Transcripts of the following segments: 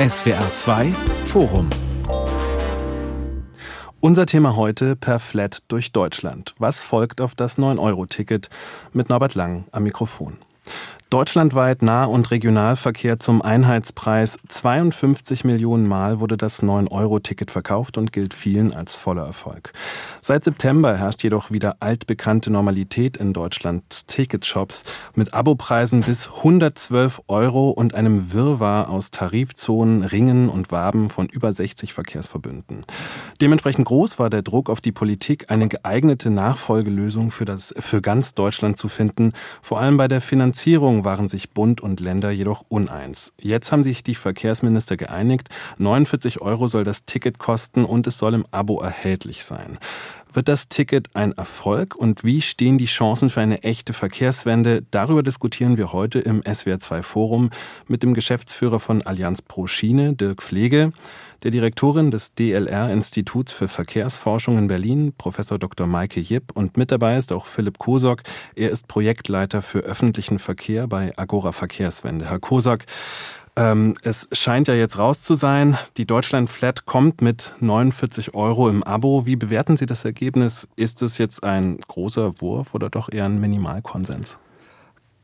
SWR 2 Forum unser Thema heute per Flat durch Deutschland. Was folgt auf das 9-Euro-Ticket mit Norbert Lang am Mikrofon? Deutschlandweit Nah- und Regionalverkehr zum Einheitspreis. 52 Millionen Mal wurde das 9-Euro-Ticket verkauft und gilt vielen als voller Erfolg. Seit September herrscht jedoch wieder altbekannte Normalität in Deutschlands Ticketshops mit Abopreisen bis 112 Euro und einem Wirrwarr aus Tarifzonen, Ringen und Waben von über 60 Verkehrsverbünden. Dementsprechend groß war der Druck auf die Politik, eine geeignete Nachfolgelösung für, das, für ganz Deutschland zu finden, vor allem bei der Finanzierung waren sich Bund und Länder jedoch uneins. Jetzt haben sich die Verkehrsminister geeinigt. 49 Euro soll das Ticket kosten und es soll im Abo erhältlich sein. Wird das Ticket ein Erfolg und wie stehen die Chancen für eine echte Verkehrswende? Darüber diskutieren wir heute im SWR2 Forum mit dem Geschäftsführer von Allianz Pro Schiene, Dirk Pflege, der Direktorin des DLR-Instituts für Verkehrsforschung in Berlin, Professor Dr. Maike Jipp, und mit dabei ist auch Philipp Kosok. Er ist Projektleiter für öffentlichen Verkehr bei Agora Verkehrswende. Herr Kosok, ähm, es scheint ja jetzt raus zu sein. Die Deutschland Flat kommt mit 49 Euro im Abo. Wie bewerten Sie das Ergebnis? Ist es jetzt ein großer Wurf oder doch eher ein Minimalkonsens?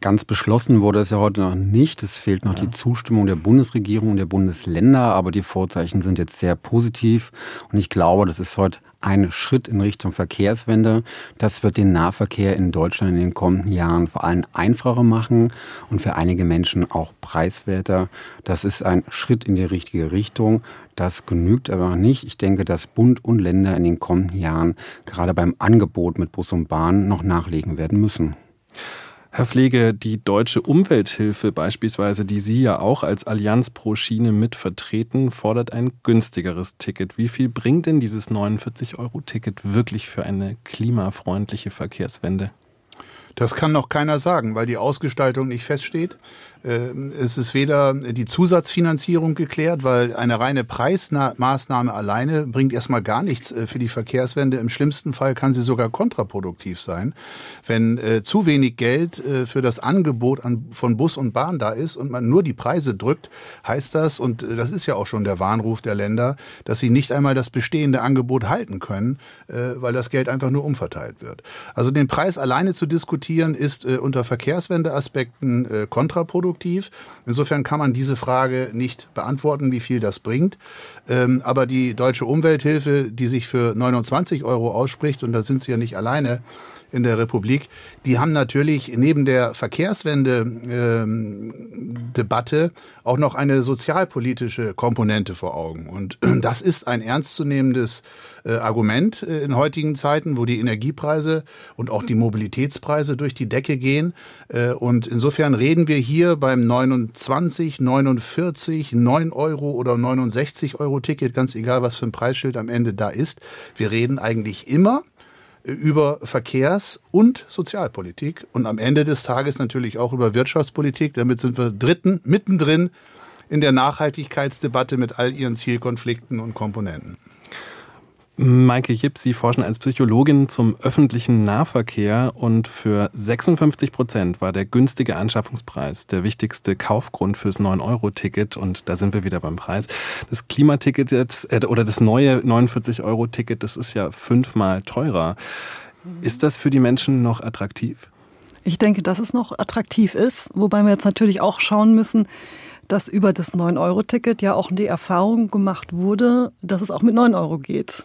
Ganz beschlossen wurde es ja heute noch nicht. Es fehlt noch ja. die Zustimmung der Bundesregierung und der Bundesländer, aber die Vorzeichen sind jetzt sehr positiv. Und ich glaube, das ist heute ein Schritt in Richtung Verkehrswende. Das wird den Nahverkehr in Deutschland in den kommenden Jahren vor allem einfacher machen und für einige Menschen auch preiswerter. Das ist ein Schritt in die richtige Richtung. Das genügt aber noch nicht. Ich denke, dass Bund und Länder in den kommenden Jahren gerade beim Angebot mit Bus und Bahn noch nachlegen werden müssen. Herr Pflege, die deutsche Umwelthilfe beispielsweise, die Sie ja auch als Allianz pro Schiene mit vertreten, fordert ein günstigeres Ticket. Wie viel bringt denn dieses 49-Euro-Ticket wirklich für eine klimafreundliche Verkehrswende? Das kann noch keiner sagen, weil die Ausgestaltung nicht feststeht. Ähm, es ist weder die Zusatzfinanzierung geklärt, weil eine reine Preismaßnahme alleine bringt erstmal gar nichts äh, für die Verkehrswende. Im schlimmsten Fall kann sie sogar kontraproduktiv sein. Wenn äh, zu wenig Geld äh, für das Angebot an, von Bus und Bahn da ist und man nur die Preise drückt, heißt das, und das ist ja auch schon der Warnruf der Länder, dass sie nicht einmal das bestehende Angebot halten können, weil das Geld einfach nur umverteilt wird. Also den Preis alleine zu diskutieren, ist unter Verkehrswendeaspekten kontraproduktiv kontraproduktiv. Insofern kann man diese Frage nicht beantworten, wie viel das bringt. Ähm, aber die deutsche Umwelthilfe, die sich für 29 Euro ausspricht, und da sind sie ja nicht alleine, in der Republik, die haben natürlich neben der Verkehrswende-Debatte ähm, auch noch eine sozialpolitische Komponente vor Augen. Und das ist ein ernstzunehmendes äh, Argument äh, in heutigen Zeiten, wo die Energiepreise und auch die Mobilitätspreise durch die Decke gehen. Äh, und insofern reden wir hier beim 29, 49, 9 Euro oder 69 Euro Ticket, ganz egal, was für ein Preisschild am Ende da ist. Wir reden eigentlich immer über Verkehrs- und Sozialpolitik und am Ende des Tages natürlich auch über Wirtschaftspolitik. Damit sind wir dritten, mittendrin in der Nachhaltigkeitsdebatte mit all ihren Zielkonflikten und Komponenten. Maike Jipp, Sie forschen als Psychologin zum öffentlichen Nahverkehr und für 56 Prozent war der günstige Anschaffungspreis der wichtigste Kaufgrund fürs 9-Euro-Ticket und da sind wir wieder beim Preis. Das Klimaticket jetzt, äh, oder das neue 49-Euro-Ticket, das ist ja fünfmal teurer. Ist das für die Menschen noch attraktiv? Ich denke, dass es noch attraktiv ist, wobei wir jetzt natürlich auch schauen müssen, dass über das 9-Euro-Ticket ja auch die Erfahrung gemacht wurde, dass es auch mit 9 Euro geht.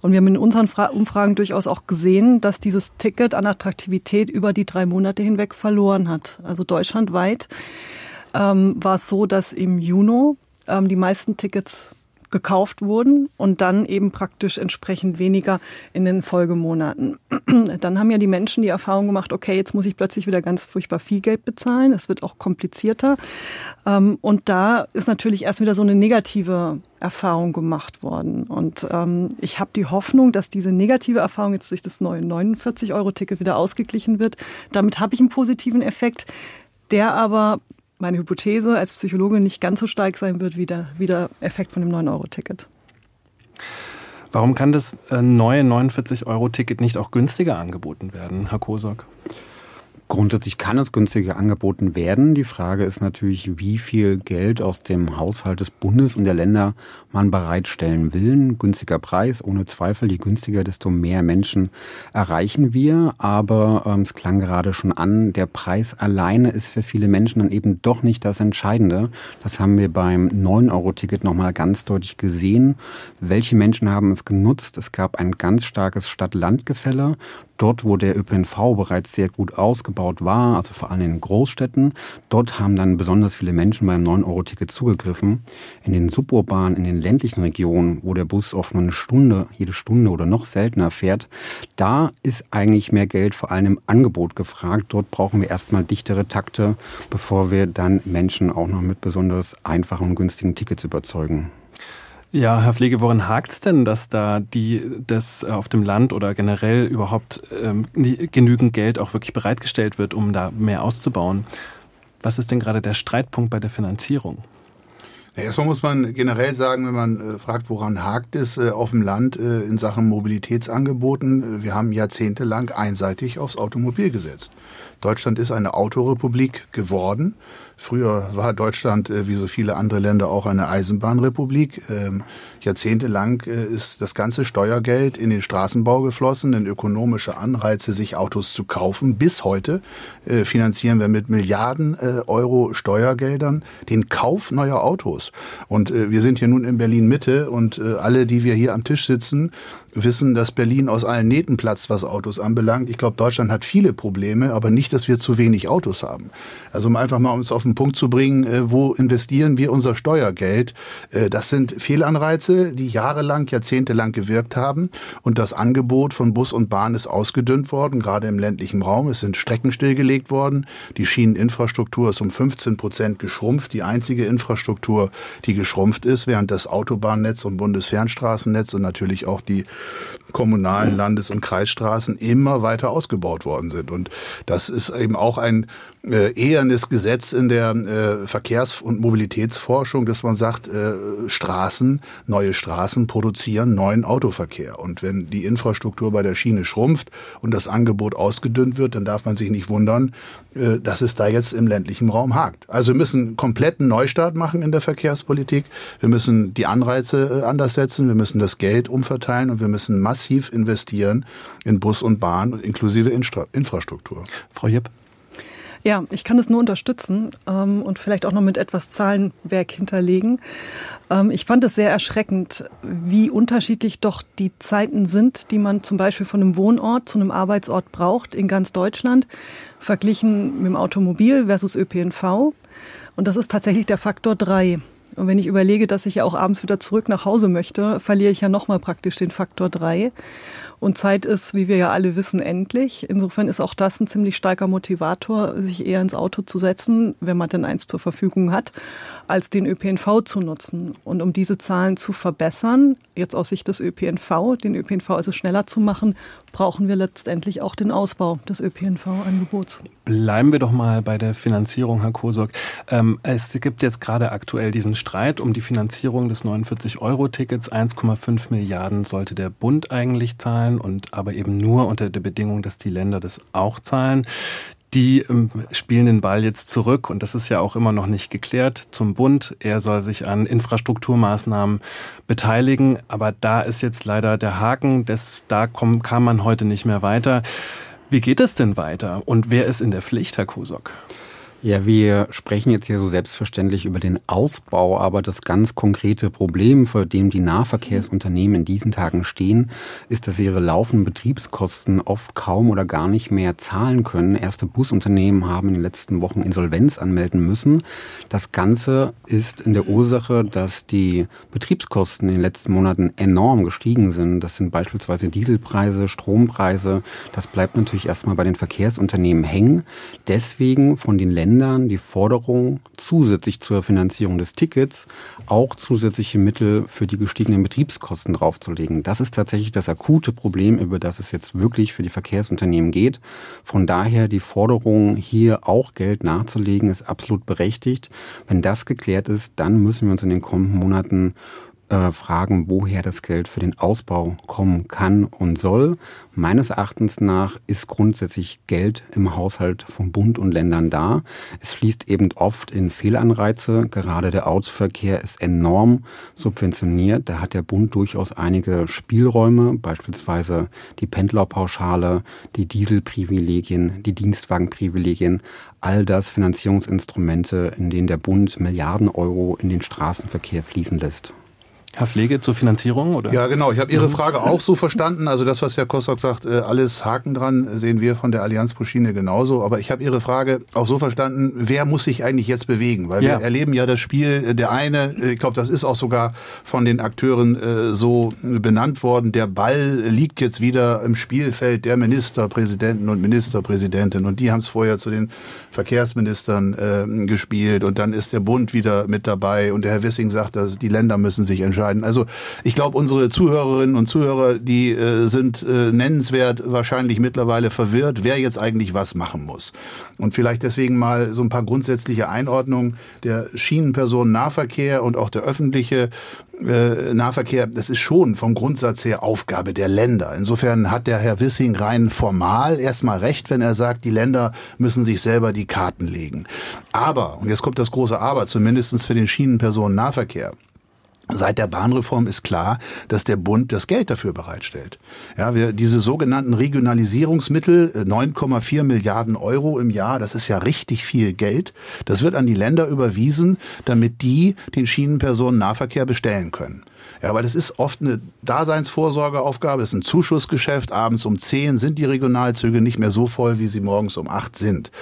Und wir haben in unseren Umfragen durchaus auch gesehen, dass dieses Ticket an Attraktivität über die drei Monate hinweg verloren hat. Also deutschlandweit ähm, war es so, dass im Juni ähm, die meisten Tickets gekauft wurden und dann eben praktisch entsprechend weniger in den Folgemonaten. Dann haben ja die Menschen die Erfahrung gemacht, okay, jetzt muss ich plötzlich wieder ganz furchtbar viel Geld bezahlen. Es wird auch komplizierter. Ähm, und da ist natürlich erst wieder so eine negative Erfahrung gemacht worden. Und ähm, ich habe die Hoffnung, dass diese negative Erfahrung jetzt durch das neue 49-Euro-Ticket wieder ausgeglichen wird. Damit habe ich einen positiven Effekt der aber meine Hypothese als Psychologe nicht ganz so stark sein wird wie der, wie der Effekt von dem 9-Euro-Ticket. Warum kann das äh, neue 49-Euro-Ticket nicht auch günstiger angeboten werden, Herr Kosok? Grundsätzlich kann es günstiger angeboten werden. Die Frage ist natürlich, wie viel Geld aus dem Haushalt des Bundes und der Länder man bereitstellen will. Ein günstiger Preis, ohne Zweifel. Je günstiger, desto mehr Menschen erreichen wir. Aber ähm, es klang gerade schon an, der Preis alleine ist für viele Menschen dann eben doch nicht das Entscheidende. Das haben wir beim 9-Euro-Ticket nochmal ganz deutlich gesehen. Welche Menschen haben es genutzt? Es gab ein ganz starkes Stadt-Land-Gefälle dort, wo der ÖPNV bereits sehr gut ausgebaut war, also vor allem in Großstädten, dort haben dann besonders viele Menschen beim 9-Euro-Ticket zugegriffen. In den suburbanen, in den ländlichen Regionen, wo der Bus oft nur eine Stunde, jede Stunde oder noch seltener fährt, da ist eigentlich mehr Geld vor allem im Angebot gefragt. Dort brauchen wir erstmal dichtere Takte, bevor wir dann Menschen auch noch mit besonders einfachen und günstigen Tickets überzeugen. Ja, Herr Pflege, woran hakt es denn, dass da die das auf dem Land oder generell überhaupt ähm, genügend Geld auch wirklich bereitgestellt wird, um da mehr auszubauen? Was ist denn gerade der Streitpunkt bei der Finanzierung? Erstmal muss man generell sagen, wenn man äh, fragt, woran hakt es äh, auf dem Land äh, in Sachen Mobilitätsangeboten, wir haben jahrzehntelang einseitig aufs Automobil gesetzt. Deutschland ist eine Autorepublik geworden. Früher war Deutschland, äh, wie so viele andere Länder, auch eine Eisenbahnrepublik. Jahrzehntelang äh, ist das ganze Steuergeld in den Straßenbau geflossen, in ökonomische Anreize, sich Autos zu kaufen. Bis heute äh, finanzieren wir mit Milliarden Euro Steuergeldern den Kauf neuer Autos. Und wir sind hier nun in Berlin Mitte und alle, die wir hier am Tisch sitzen, wissen, dass Berlin aus allen Nähten platzt, was Autos anbelangt. Ich glaube, Deutschland hat viele Probleme, aber nicht, dass wir zu wenig Autos haben. Also um einfach mal uns auf den Punkt zu bringen, äh, wo investieren wir unser Steuergeld? Äh, das sind Fehlanreize, die jahrelang, jahrzehntelang gewirkt haben. Und das Angebot von Bus und Bahn ist ausgedünnt worden, gerade im ländlichen Raum. Es sind Strecken stillgelegt worden. Die Schieneninfrastruktur ist um 15 Prozent geschrumpft. Die einzige Infrastruktur, die geschrumpft ist, während das Autobahnnetz und Bundesfernstraßennetz und natürlich auch die kommunalen Landes- und Kreisstraßen immer weiter ausgebaut worden sind. Und das ist eben auch ein äh, ehernes Gesetz in der äh, Verkehrs- und Mobilitätsforschung, dass man sagt, äh, Straßen, neue Straßen produzieren neuen Autoverkehr. Und wenn die Infrastruktur bei der Schiene schrumpft und das Angebot ausgedünnt wird, dann darf man sich nicht wundern, äh, dass es da jetzt im ländlichen Raum hakt. Also wir müssen kompletten Neustart machen in der Verkehrspolitik. Wir müssen die Anreize äh, anders setzen, wir müssen das Geld umverteilen und wir müssen massiv investieren in Bus und Bahn inklusive Infrastruktur. Frau Jepp. Ja, ich kann es nur unterstützen ähm, und vielleicht auch noch mit etwas Zahlenwerk hinterlegen. Ähm, ich fand es sehr erschreckend, wie unterschiedlich doch die Zeiten sind, die man zum Beispiel von einem Wohnort zu einem Arbeitsort braucht in ganz Deutschland, verglichen mit dem Automobil versus ÖPNV. Und das ist tatsächlich der Faktor drei. Und wenn ich überlege, dass ich ja auch abends wieder zurück nach Hause möchte, verliere ich ja nochmal praktisch den Faktor drei. Und Zeit ist, wie wir ja alle wissen, endlich. Insofern ist auch das ein ziemlich starker Motivator, sich eher ins Auto zu setzen, wenn man denn eins zur Verfügung hat, als den ÖPNV zu nutzen. Und um diese Zahlen zu verbessern, jetzt aus Sicht des ÖPNV, den ÖPNV also schneller zu machen, brauchen wir letztendlich auch den Ausbau des ÖPNV-Angebots. Bleiben wir doch mal bei der Finanzierung, Herr Kosok. Ähm, es gibt jetzt gerade aktuell diesen Streit um die Finanzierung des 49-Euro-Tickets. 1,5 Milliarden sollte der Bund eigentlich zahlen und aber eben nur unter der Bedingung, dass die Länder das auch zahlen die ähm, spielen den Ball jetzt zurück und das ist ja auch immer noch nicht geklärt zum Bund. Er soll sich an Infrastrukturmaßnahmen beteiligen, aber da ist jetzt leider der Haken, das, da komm, kam man heute nicht mehr weiter. Wie geht es denn weiter und wer ist in der Pflicht, Herr Kusok? Ja, wir sprechen jetzt hier so selbstverständlich über den Ausbau, aber das ganz konkrete Problem, vor dem die Nahverkehrsunternehmen in diesen Tagen stehen, ist, dass sie ihre laufenden Betriebskosten oft kaum oder gar nicht mehr zahlen können. Erste Busunternehmen haben in den letzten Wochen Insolvenz anmelden müssen. Das Ganze ist in der Ursache, dass die Betriebskosten in den letzten Monaten enorm gestiegen sind. Das sind beispielsweise Dieselpreise, Strompreise. Das bleibt natürlich erstmal bei den Verkehrsunternehmen hängen. Deswegen von den Ländern Ländern die Forderung, zusätzlich zur Finanzierung des Tickets auch zusätzliche Mittel für die gestiegenen Betriebskosten draufzulegen. Das ist tatsächlich das akute Problem, über das es jetzt wirklich für die Verkehrsunternehmen geht. Von daher die Forderung, hier auch Geld nachzulegen, ist absolut berechtigt. Wenn das geklärt ist, dann müssen wir uns in den kommenden Monaten äh, fragen, woher das Geld für den Ausbau kommen kann und soll. Meines Erachtens nach ist grundsätzlich Geld im Haushalt von Bund und Ländern da. Es fließt eben oft in Fehlanreize. Gerade der Autoverkehr ist enorm subventioniert. Da hat der Bund durchaus einige Spielräume, beispielsweise die Pendlerpauschale, die Dieselprivilegien, die Dienstwagenprivilegien. All das Finanzierungsinstrumente, in denen der Bund Milliarden Euro in den Straßenverkehr fließen lässt. Herr Pflege zur Finanzierung, oder? Ja, genau. Ich habe Ihre mhm. Frage auch so verstanden. Also das, was Herr Kostok sagt, äh, alles Haken dran, sehen wir von der Allianz pro Schiene genauso. Aber ich habe Ihre Frage auch so verstanden, wer muss sich eigentlich jetzt bewegen? Weil ja. wir erleben ja das Spiel, äh, der eine, äh, ich glaube, das ist auch sogar von den Akteuren so benannt worden, der Ball liegt jetzt wieder im Spielfeld der Ministerpräsidenten und Ministerpräsidentinnen. Und die haben es vorher zu den Verkehrsministern gespielt. Und dann ist der Bund wieder mit dabei. Und der Herr Wissing sagt, dass die Länder müssen sich entscheiden entscheiden. Also ich glaube, unsere Zuhörerinnen und Zuhörer, die äh, sind äh, nennenswert wahrscheinlich mittlerweile verwirrt, wer jetzt eigentlich was machen muss. Und vielleicht deswegen mal so ein paar grundsätzliche Einordnungen. Der Schienenpersonennahverkehr und auch der öffentliche äh, Nahverkehr, das ist schon vom Grundsatz her Aufgabe der Länder. Insofern hat der Herr Wissing rein formal erstmal recht, wenn er sagt, die Länder müssen sich selber die Karten legen. Aber, und jetzt kommt das große Aber, zumindestens für den Schienenpersonennahverkehr, Seit der Bahnreform ist klar, dass der Bund das Geld dafür bereitstellt. Ja, wir, diese sogenannten Regionalisierungsmittel, 9,4 äh, Milliarden Euro im Jahr, das ist ja richtig viel Geld. Das wird an die Länder überwiesen, damit die den Schienenpersonennahverkehr bestellen können. Ja, weil das ist oft eine Daseinsvorsorgeaufgabe, es ist ein Zuschussgeschäft. Abends um 10 sind die Regionalzüge nicht mehr so voll, wie sie morgens um 8 sind.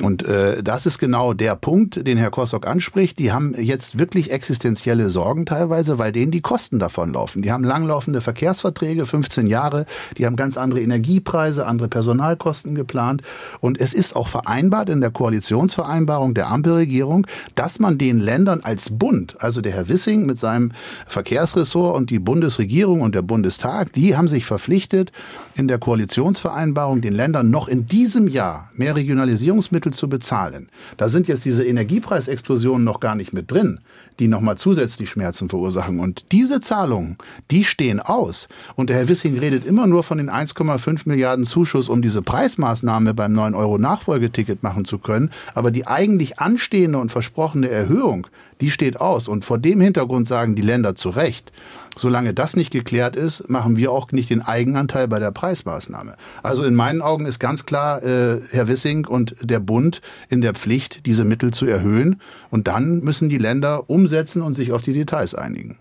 Und äh, das ist genau der Punkt, den Herr Kossock anspricht. Die haben jetzt wirklich existenzielle Sorgen teilweise, weil denen die Kosten davonlaufen. Die haben langlaufende Verkehrsverträge, 15 Jahre, die haben ganz andere Energiepreise, andere Personalkosten geplant. Und es ist auch vereinbart in der Koalitionsvereinbarung der Ampelregierung, dass man den Ländern als Bund, also der Herr Wissing mit seinem Verkehrsressort, Bundesressort und die Bundesregierung und der Bundestag, die haben sich verpflichtet, in der Koalitionsvereinbarung den Ländern noch in diesem Jahr mehr Regionalisierungsmittel zu bezahlen. Da sind jetzt diese Energiepreisexplosionen noch gar nicht mit drin die nochmal zusätzlich Schmerzen verursachen. Und diese Zahlungen, die stehen aus. Und der Herr Wissing redet immer nur von den 1,5 Milliarden Zuschuss, um diese Preismaßnahme beim 9 Euro Nachfolgeticket machen zu können. Aber die eigentlich anstehende und versprochene Erhöhung, die steht aus. Und vor dem Hintergrund sagen die Länder zu Recht, solange das nicht geklärt ist, machen wir auch nicht den Eigenanteil bei der Preismaßnahme. Also in meinen Augen ist ganz klar äh, Herr Wissing und der Bund in der Pflicht, diese Mittel zu erhöhen. Und dann müssen die Länder umsetzen und sich auf die Details einigen.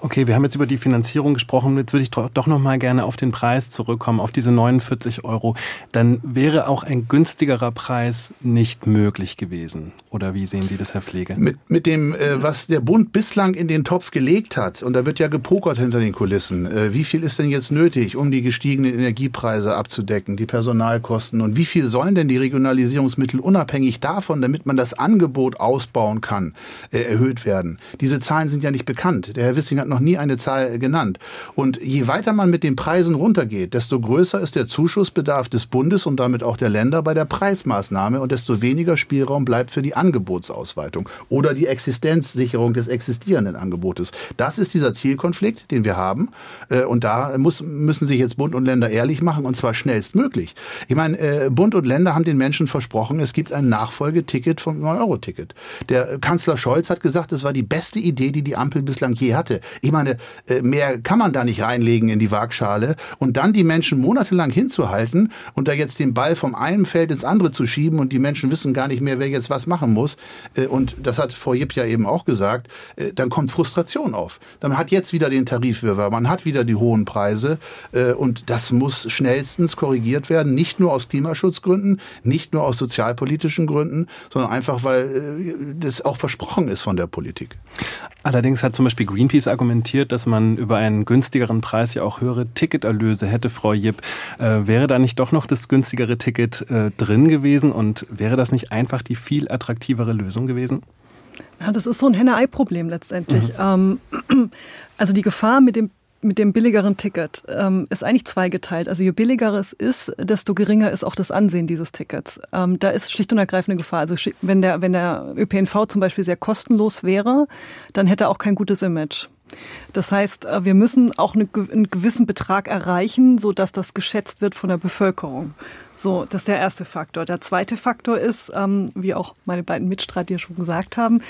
Okay, wir haben jetzt über die Finanzierung gesprochen. Jetzt würde ich doch noch mal gerne auf den Preis zurückkommen, auf diese 49 Euro. Dann wäre auch ein günstigerer Preis nicht möglich gewesen. Oder wie sehen Sie das, Herr Pflege? Mit, mit dem, äh, was der Bund bislang in den Topf gelegt hat, und da wird ja gepokert hinter den Kulissen, äh, wie viel ist denn jetzt nötig, um die gestiegenen Energiepreise abzudecken, die Personalkosten? Und wie viel sollen denn die Regionalisierungsmittel unabhängig davon, damit man das Angebot ausbauen kann, äh, erhöht werden? Diese Zahlen sind ja nicht bekannt. Der Herr Wissing hat noch nie eine Zahl genannt. Und je weiter man mit den Preisen runtergeht, desto größer ist der Zuschussbedarf des Bundes und damit auch der Länder bei der Preismaßnahme und desto weniger Spielraum bleibt für die Angebotsausweitung oder die Existenzsicherung des existierenden Angebotes. Das ist dieser Zielkonflikt, den wir haben. Äh, und da muss, müssen sich jetzt Bund und Länder ehrlich machen und zwar schnellstmöglich. Ich meine, äh, Bund und Länder haben den Menschen versprochen, es gibt ein Nachfolgeticket vom 9-Euro-Ticket. Der Kanzler Scholz hat gesagt, es war die beste Idee, die die Ampel bislang je hatte. Ich meine, äh, mehr kann man da nicht reinlegen in die Waagschale und dann die Menschen monatelang hinzuhalten und da jetzt den Ball vom einen Feld ins andere zu schieben und die Menschen wissen gar nicht mehr, wer jetzt was machen muss. Äh, und das hat Frau Jipp ja eben auch gesagt, äh, dann kommt Frustration auf. Dann hat jetzt wieder den Tarifwirrwarr, man hat wieder die hohen Preise und das muss schnellstens korrigiert werden, nicht nur aus Klimaschutzgründen, nicht nur aus sozialpolitischen Gründen, sondern einfach, weil das auch versprochen ist von der Politik. Allerdings hat zum Beispiel Greenpeace argumentiert, dass man über einen günstigeren Preis ja auch höhere Ticketerlöse hätte, Frau Jipp. Äh, wäre da nicht doch noch das günstigere Ticket äh, drin gewesen und wäre das nicht einfach die viel attraktivere Lösung gewesen? Ja, das ist so ein Henne-Ei-Problem letztendlich. Mhm. Ähm, also die Gefahr mit dem mit dem billigeren Ticket ähm, ist eigentlich zweigeteilt. Also je billiger es ist, desto geringer ist auch das Ansehen dieses Tickets. Ähm, da ist schlicht und ergreifend eine Gefahr. Also wenn der, wenn der ÖPNV zum Beispiel sehr kostenlos wäre, dann hätte er auch kein gutes Image. Das heißt, äh, wir müssen auch einen gewissen Betrag erreichen, so dass das geschätzt wird von der Bevölkerung. So, das ist der erste Faktor. Der zweite Faktor ist, ähm, wie auch meine beiden Mitstreiter schon gesagt haben,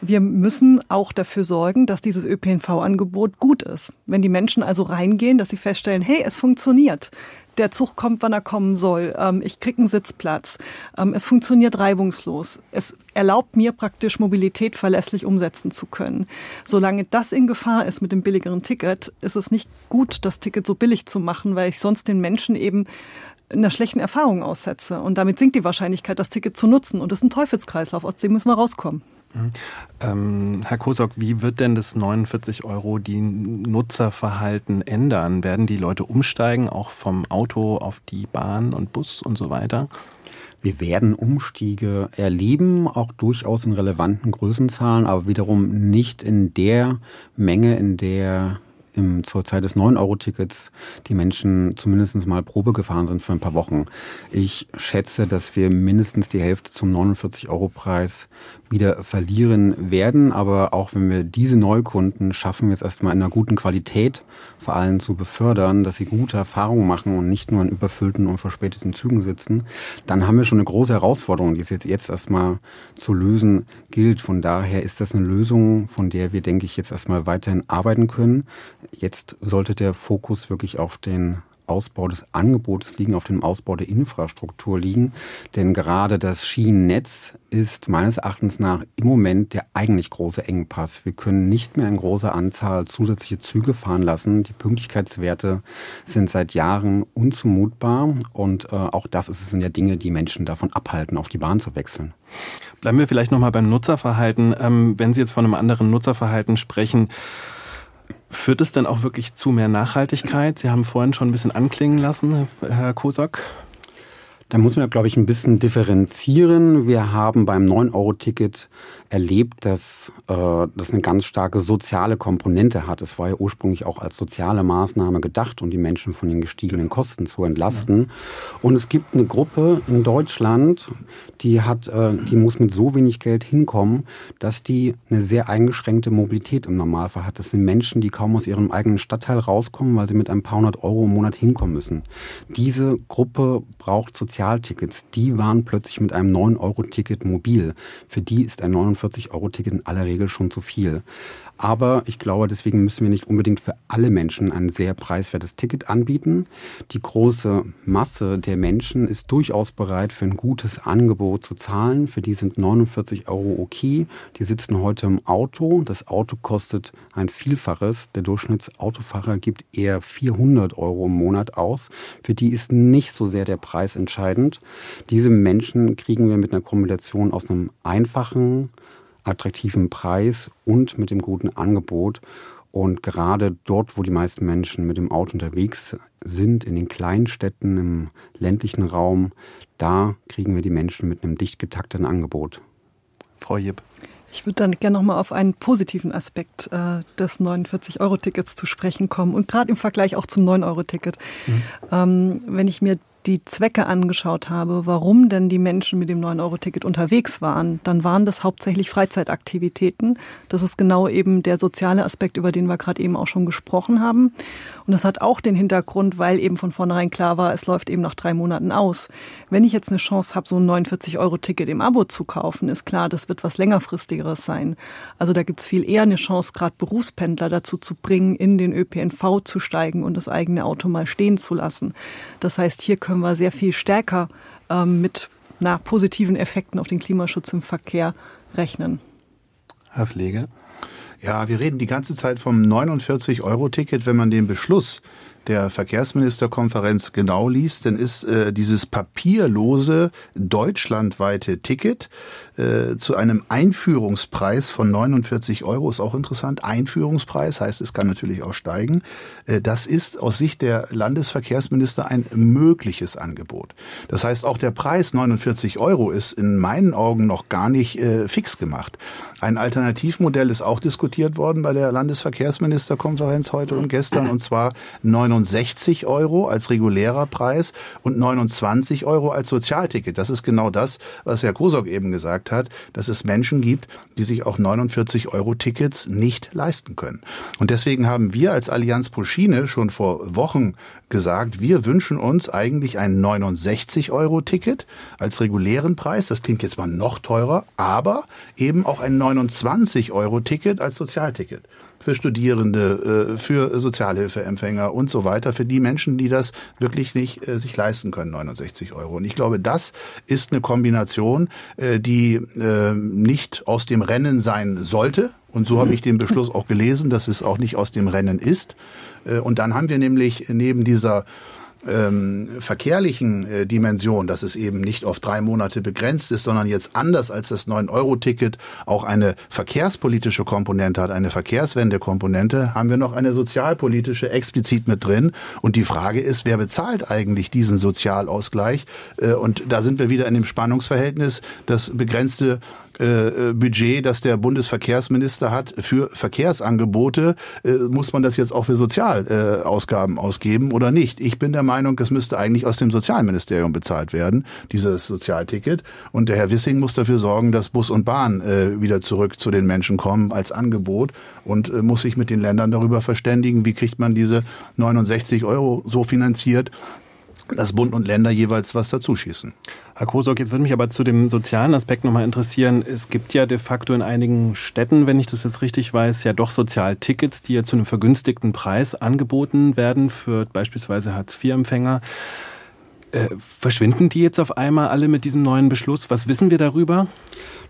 wir müssen auch dafür sorgen, dass dieses ÖPNV-Angebot gut ist. Wenn die Menschen also reingehen, dass sie feststellen, hey, es funktioniert. Der Zug kommt, wann er kommen soll. Ähm, ich kriege einen Sitzplatz. Ähm, es funktioniert reibungslos. Es erlaubt mir praktisch Mobilität verlässlich umsetzen zu können. Solange das in Gefahr ist mit dem billigeren Ticket, ist es nicht gut, das Ticket so billig zu machen, weil ich sonst den Menschen eben einer schlechten Erfahrung aussetze. Und damit sinkt die Wahrscheinlichkeit, das Ticket zu nutzen. Und das ist ein Teufelskreislauf, aus dem müssen wir rauskommen. Mhm. Ähm, Herr Kosok, wie wird denn das 49 Euro die Nutzerverhalten ändern? Werden die Leute umsteigen, auch vom Auto auf die Bahn und Bus und so weiter? Wir werden Umstiege erleben, auch durchaus in relevanten Größenzahlen, aber wiederum nicht in der Menge, in der im, zur Zeit des 9-Euro-Tickets die Menschen zumindest mal Probe gefahren sind für ein paar Wochen. Ich schätze, dass wir mindestens die Hälfte zum 49-Euro-Preis wieder verlieren werden. Aber auch wenn wir diese Neukunden schaffen, es erstmal in einer guten Qualität vor allem zu befördern, dass sie gute Erfahrungen machen und nicht nur in überfüllten und verspäteten Zügen sitzen, dann haben wir schon eine große Herausforderung, die es jetzt, jetzt erstmal zu lösen gilt. Von daher ist das eine Lösung, von der wir, denke ich, jetzt erstmal weiterhin arbeiten können. Jetzt sollte der Fokus wirklich auf den Ausbau des Angebots liegen, auf dem Ausbau der Infrastruktur liegen. Denn gerade das Schienennetz ist meines Erachtens nach im Moment der eigentlich große Engpass. Wir können nicht mehr in großer Anzahl zusätzliche Züge fahren lassen. Die Pünktlichkeitswerte sind seit Jahren unzumutbar und äh, auch das sind ja Dinge, die Menschen davon abhalten, auf die Bahn zu wechseln. Bleiben wir vielleicht nochmal beim Nutzerverhalten. Ähm, wenn Sie jetzt von einem anderen Nutzerverhalten sprechen, Führt es denn auch wirklich zu mehr Nachhaltigkeit? Sie haben vorhin schon ein bisschen anklingen lassen, Herr Kosak. Da muss man, glaube ich, ein bisschen differenzieren. Wir haben beim 9-Euro-Ticket erlebt, dass äh, das eine ganz starke soziale Komponente hat. Es war ja ursprünglich auch als soziale Maßnahme gedacht, um die Menschen von den gestiegenen Kosten zu entlasten. Ja. Und es gibt eine Gruppe in Deutschland, die hat, äh, die muss mit so wenig Geld hinkommen, dass die eine sehr eingeschränkte Mobilität im Normalfall hat. Das sind Menschen, die kaum aus ihrem eigenen Stadtteil rauskommen, weil sie mit ein paar hundert Euro im Monat hinkommen müssen. Diese Gruppe braucht Sozialtickets. Die waren plötzlich mit einem 9-Euro-Ticket mobil. Für die ist ein 49-Euro-Ticket in aller Regel schon zu viel. Aber ich glaube, deswegen müssen wir nicht unbedingt für alle Menschen ein sehr preiswertes Ticket anbieten. Die große Masse der Menschen ist durchaus bereit, für ein gutes Angebot zu zahlen. Für die sind 49 Euro okay. Die sitzen heute im Auto. Das Auto kostet ein Vielfaches. Der Durchschnittsautofahrer gibt eher 400 Euro im Monat aus. Für die ist nicht so sehr der Preis entscheidend. Diese Menschen kriegen wir mit einer Kombination aus einem einfachen, attraktiven Preis und mit dem guten Angebot. Und gerade dort, wo die meisten Menschen mit dem Auto unterwegs sind, in den kleinen Städten, im ländlichen Raum, da kriegen wir die Menschen mit einem dicht getakteten Angebot. Frau Jipp. Ich würde dann gerne nochmal auf einen positiven Aspekt äh, des 49-Euro-Tickets zu sprechen kommen und gerade im Vergleich auch zum 9-Euro-Ticket. Mhm. Ähm, wenn ich mir die Zwecke angeschaut habe, warum denn die Menschen mit dem 9-Euro-Ticket unterwegs waren, dann waren das hauptsächlich Freizeitaktivitäten. Das ist genau eben der soziale Aspekt, über den wir gerade eben auch schon gesprochen haben. Und das hat auch den Hintergrund, weil eben von vornherein klar war, es läuft eben nach drei Monaten aus. Wenn ich jetzt eine Chance habe, so ein 49-Euro-Ticket im Abo zu kaufen, ist klar, das wird was längerfristigeres sein. Also da gibt's viel eher eine Chance, gerade Berufspendler dazu zu bringen, in den ÖPNV zu steigen und das eigene Auto mal stehen zu lassen. Das heißt, hier können wir sehr viel stärker ähm, mit na, positiven Effekten auf den Klimaschutz im Verkehr rechnen. Herr Pflege? Ja, wir reden die ganze Zeit vom 49-Euro-Ticket. Wenn man den Beschluss der Verkehrsministerkonferenz genau liest, dann ist äh, dieses papierlose deutschlandweite Ticket äh, zu einem Einführungspreis von 49 Euro, ist auch interessant. Einführungspreis heißt, es kann natürlich auch steigen. Äh, das ist aus Sicht der Landesverkehrsminister ein mögliches Angebot. Das heißt, auch der Preis 49 Euro ist in meinen Augen noch gar nicht äh, fix gemacht. Ein Alternativmodell ist auch diskutiert worden bei der Landesverkehrsministerkonferenz heute und gestern, und zwar 69 Euro als regulärer Preis und 29 Euro als Sozialticket. Das ist genau das, was Herr Kosok eben gesagt hat, dass es Menschen gibt, die sich auch 49 Euro Tickets nicht leisten können. Und deswegen haben wir als Allianz pro Schiene schon vor Wochen gesagt, wir wünschen uns eigentlich ein 69 Euro Ticket als regulären Preis. Das klingt jetzt mal noch teurer, aber eben auch ein 29 Euro Ticket als Sozialticket für Studierende, äh, für Sozialhilfeempfänger und so weiter, für die Menschen, die das wirklich nicht äh, sich leisten können, 69 Euro. Und ich glaube, das ist eine Kombination, äh, die nicht aus dem Rennen sein sollte. Und so habe ich den Beschluss auch gelesen, dass es auch nicht aus dem Rennen ist. Und dann haben wir nämlich neben dieser ähm, verkehrlichen äh, Dimension, dass es eben nicht auf drei Monate begrenzt ist, sondern jetzt anders als das 9-Euro-Ticket auch eine verkehrspolitische Komponente hat, eine Verkehrswende-Komponente, haben wir noch eine sozialpolitische explizit mit drin. Und die Frage ist, wer bezahlt eigentlich diesen Sozialausgleich? Äh, und da sind wir wieder in dem Spannungsverhältnis, das begrenzte äh, Budget, das der Bundesverkehrsminister hat für Verkehrsangebote, äh, muss man das jetzt auch für Sozialausgaben ausgeben oder nicht? Ich bin der Meinung, es müsste eigentlich aus dem Sozialministerium bezahlt werden, dieses Sozialticket. Und der Herr Wissing muss dafür sorgen, dass Bus und Bahn äh, wieder zurück zu den Menschen kommen als Angebot und äh, muss sich mit den Ländern darüber verständigen, wie kriegt man diese 69 Euro so finanziert, dass Bund und Länder jeweils was dazuschießen. Herr Kosok, jetzt würde mich aber zu dem sozialen Aspekt nochmal interessieren. Es gibt ja de facto in einigen Städten, wenn ich das jetzt richtig weiß, ja doch Sozialtickets, die ja zu einem vergünstigten Preis angeboten werden für beispielsweise Hartz-IV-Empfänger. Äh, verschwinden die jetzt auf einmal alle mit diesem neuen Beschluss? Was wissen wir darüber?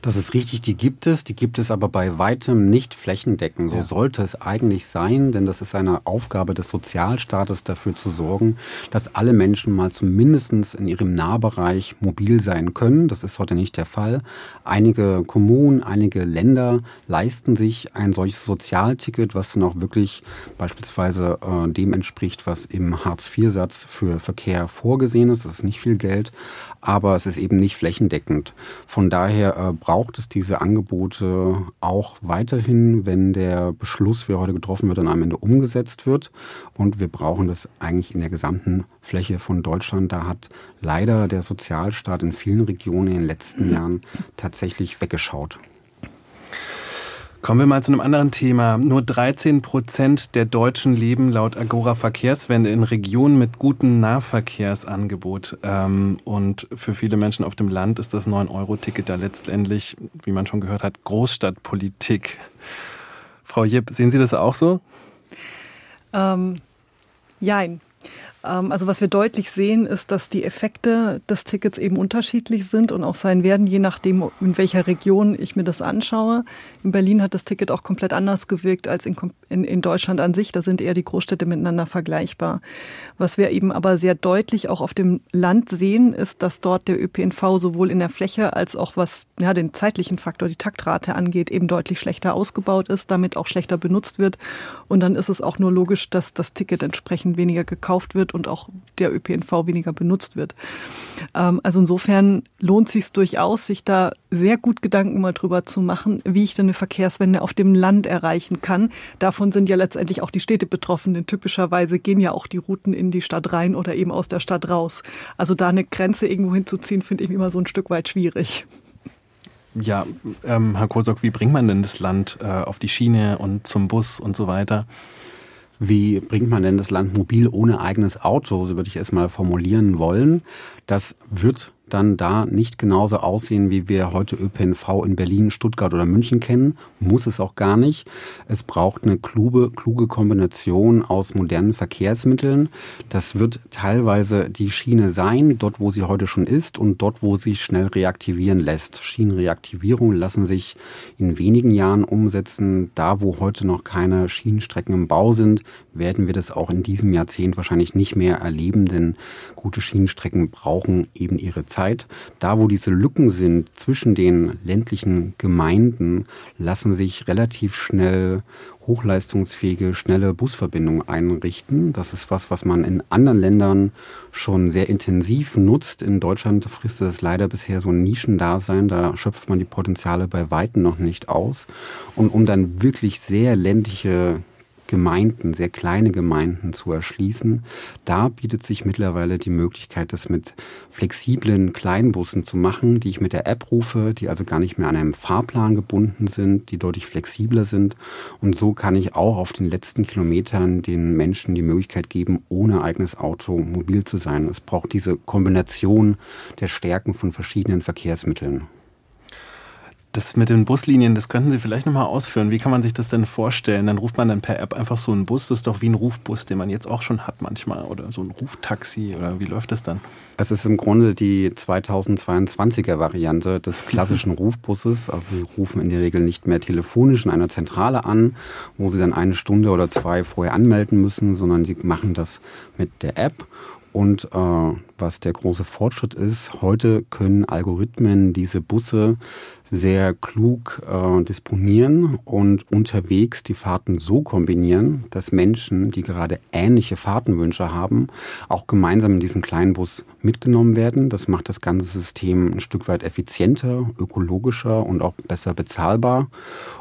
Das ist richtig, die gibt es, die gibt es aber bei weitem nicht flächendeckend. So ja. sollte es eigentlich sein, denn das ist eine Aufgabe des Sozialstaates, dafür zu sorgen, dass alle Menschen mal zumindest in ihrem Nahbereich mobil sein können. Das ist heute nicht der Fall. Einige Kommunen, einige Länder leisten sich ein solches Sozialticket, was dann auch wirklich beispielsweise äh, dem entspricht, was im Hartz-IV-Satz für Verkehr vorgesehen ist. Das ist nicht viel Geld, aber es ist eben nicht flächendeckend. Von daher äh, braucht es diese Angebote auch weiterhin, wenn der Beschluss, wie heute getroffen wird, dann am Ende umgesetzt wird. Und wir brauchen das eigentlich in der gesamten Fläche von Deutschland. Da hat leider der Sozialstaat in vielen Regionen in den letzten Jahren tatsächlich weggeschaut. Kommen wir mal zu einem anderen Thema. Nur 13 Prozent der Deutschen leben laut Agora Verkehrswende in Regionen mit gutem Nahverkehrsangebot. Ähm, und für viele Menschen auf dem Land ist das 9-Euro-Ticket da letztendlich, wie man schon gehört hat, Großstadtpolitik. Frau Jipp, sehen Sie das auch so? Ähm, jein. Ähm, also was wir deutlich sehen, ist, dass die Effekte des Tickets eben unterschiedlich sind und auch sein werden, je nachdem, in welcher Region ich mir das anschaue. In Berlin hat das Ticket auch komplett anders gewirkt als in, in, in Deutschland an sich. Da sind eher die Großstädte miteinander vergleichbar. Was wir eben aber sehr deutlich auch auf dem Land sehen, ist, dass dort der ÖPNV sowohl in der Fläche als auch was ja, den zeitlichen Faktor, die Taktrate angeht, eben deutlich schlechter ausgebaut ist, damit auch schlechter benutzt wird. Und dann ist es auch nur logisch, dass das Ticket entsprechend weniger gekauft wird und auch der ÖPNV weniger benutzt wird. Ähm, also insofern lohnt sich durchaus, sich da sehr gut Gedanken mal drüber zu machen, wie ich denn eine Verkehrswende auf dem Land erreichen kann. Davon sind ja letztendlich auch die Städte betroffen, denn typischerweise gehen ja auch die Routen in die Stadt rein oder eben aus der Stadt raus. Also da eine Grenze irgendwo hinzuziehen, finde ich immer so ein Stück weit schwierig. Ja, ähm, Herr Kosok, wie bringt man denn das Land äh, auf die Schiene und zum Bus und so weiter? Wie bringt man denn das Land mobil ohne eigenes Auto? So würde ich es mal formulieren wollen. Das wird dann da nicht genauso aussehen, wie wir heute ÖPNV in Berlin, Stuttgart oder München kennen. Muss es auch gar nicht. Es braucht eine kluge, kluge Kombination aus modernen Verkehrsmitteln. Das wird teilweise die Schiene sein, dort wo sie heute schon ist und dort wo sie schnell reaktivieren lässt. Schienenreaktivierungen lassen sich in wenigen Jahren umsetzen. Da wo heute noch keine Schienenstrecken im Bau sind, werden wir das auch in diesem Jahrzehnt wahrscheinlich nicht mehr erleben, denn gute Schienenstrecken brauchen eben ihre. Da, wo diese Lücken sind zwischen den ländlichen Gemeinden, lassen sich relativ schnell hochleistungsfähige, schnelle Busverbindungen einrichten. Das ist was, was man in anderen Ländern schon sehr intensiv nutzt. In Deutschland frisst es leider bisher so ein Nischendasein. Da schöpft man die Potenziale bei Weitem noch nicht aus. Und um dann wirklich sehr ländliche Gemeinden, sehr kleine Gemeinden zu erschließen. Da bietet sich mittlerweile die Möglichkeit, das mit flexiblen Kleinbussen zu machen, die ich mit der App rufe, die also gar nicht mehr an einem Fahrplan gebunden sind, die deutlich flexibler sind. Und so kann ich auch auf den letzten Kilometern den Menschen die Möglichkeit geben, ohne eigenes Auto mobil zu sein. Es braucht diese Kombination der Stärken von verschiedenen Verkehrsmitteln. Das mit den Buslinien, das könnten Sie vielleicht nochmal ausführen. Wie kann man sich das denn vorstellen? Dann ruft man dann per App einfach so einen Bus. Das ist doch wie ein Rufbus, den man jetzt auch schon hat manchmal. Oder so ein Ruftaxi. Oder wie läuft das dann? Es ist im Grunde die 2022er Variante des klassischen Rufbusses. Also Sie rufen in der Regel nicht mehr telefonisch in einer Zentrale an, wo Sie dann eine Stunde oder zwei vorher anmelden müssen, sondern Sie machen das mit der App. Und äh, was der große Fortschritt ist, heute können Algorithmen diese Busse sehr klug äh, disponieren und unterwegs die Fahrten so kombinieren, dass Menschen, die gerade ähnliche Fahrtenwünsche haben, auch gemeinsam in diesen kleinen Bus mitgenommen werden. Das macht das ganze System ein Stück weit effizienter, ökologischer und auch besser bezahlbar.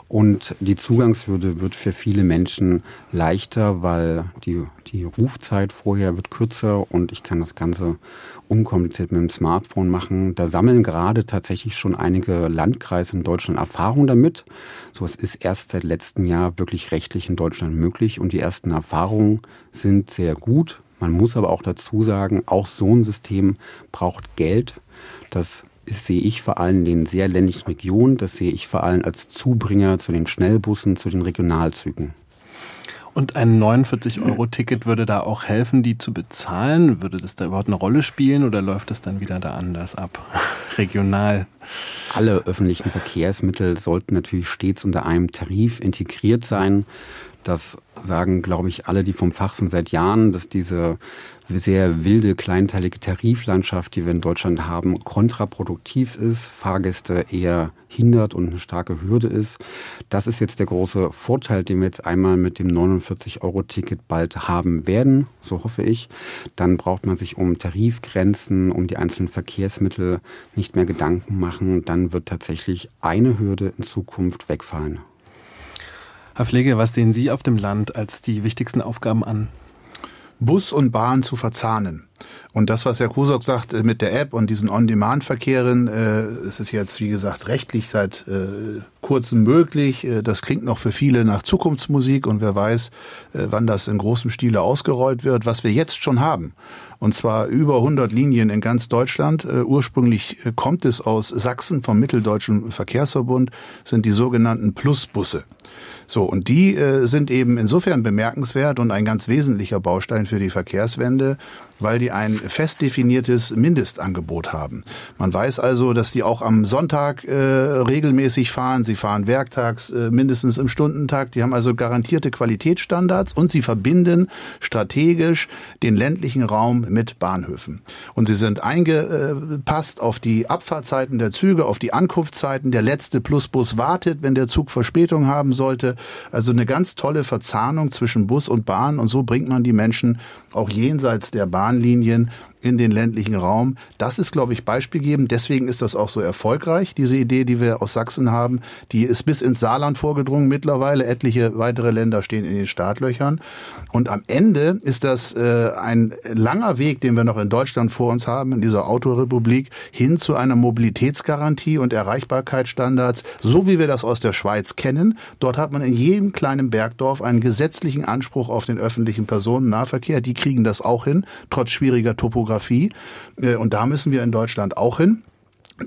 Und die Zugangshürde wird für viele Menschen leichter, weil die, die Rufzeit vorher wird kürzer und ich kann das Ganze unkompliziert mit dem Smartphone machen. Da sammeln gerade tatsächlich schon einige Landkreise in Deutschland Erfahrung damit. So, es ist erst seit letztem Jahr wirklich rechtlich in Deutschland möglich und die ersten Erfahrungen sind sehr gut. Man muss aber auch dazu sagen, auch so ein System braucht Geld. Das sehe ich vor allem in den sehr ländlichen Regionen. Das sehe ich vor allem als Zubringer zu den Schnellbussen, zu den Regionalzügen. Und ein 49-Euro-Ticket würde da auch helfen, die zu bezahlen? Würde das da überhaupt eine Rolle spielen oder läuft das dann wieder da anders ab? Regional. Alle öffentlichen Verkehrsmittel sollten natürlich stets unter einem Tarif integriert sein. Das sagen, glaube ich, alle, die vom Fach sind seit Jahren, dass diese sehr wilde, kleinteilige Tariflandschaft, die wir in Deutschland haben, kontraproduktiv ist, Fahrgäste eher hindert und eine starke Hürde ist. Das ist jetzt der große Vorteil, den wir jetzt einmal mit dem 49-Euro-Ticket bald haben werden, so hoffe ich. Dann braucht man sich um Tarifgrenzen, um die einzelnen Verkehrsmittel nicht mehr Gedanken machen. Dann wird tatsächlich eine Hürde in Zukunft wegfallen. Herr Pflege, was sehen Sie auf dem Land als die wichtigsten Aufgaben an? Bus und Bahn zu verzahnen. Und das, was Herr Kusok sagt äh, mit der App und diesen On-Demand-Verkehren, äh, es ist jetzt, wie gesagt, rechtlich seit äh, kurzem möglich. Äh, das klingt noch für viele nach Zukunftsmusik und wer weiß, äh, wann das in großem Stile ausgerollt wird. Was wir jetzt schon haben, und zwar über 100 Linien in ganz Deutschland. Äh, ursprünglich kommt es aus Sachsen vom Mitteldeutschen Verkehrsverbund, sind die sogenannten Plusbusse. So, und die äh, sind eben insofern bemerkenswert und ein ganz wesentlicher Baustein für die Verkehrswende, weil die ein fest definiertes Mindestangebot haben. Man weiß also, dass die auch am Sonntag äh, regelmäßig fahren. Sie fahren werktags äh, mindestens im Stundentag. Die haben also garantierte Qualitätsstandards und sie verbinden strategisch den ländlichen Raum mit Bahnhöfen. Und sie sind eingepasst auf die Abfahrtzeiten der Züge, auf die Ankunftszeiten. Der letzte Plusbus wartet, wenn der Zug Verspätung haben sollte. Also eine ganz tolle Verzahnung zwischen Bus und Bahn und so bringt man die Menschen auch jenseits der Bahnlinien in den ländlichen Raum. Das ist, glaube ich, beispielgebend. Deswegen ist das auch so erfolgreich, diese Idee, die wir aus Sachsen haben. Die ist bis ins Saarland vorgedrungen mittlerweile. Etliche weitere Länder stehen in den Startlöchern. Und am Ende ist das äh, ein langer Weg, den wir noch in Deutschland vor uns haben, in dieser Autorepublik, hin zu einer Mobilitätsgarantie und Erreichbarkeitsstandards, so wie wir das aus der Schweiz kennen. Dort hat man in jedem kleinen Bergdorf einen gesetzlichen Anspruch auf den öffentlichen Personennahverkehr. Die kriegen das auch hin, trotz schwieriger Topografie Demografie. Äh, und da müssen wir in Deutschland auch hin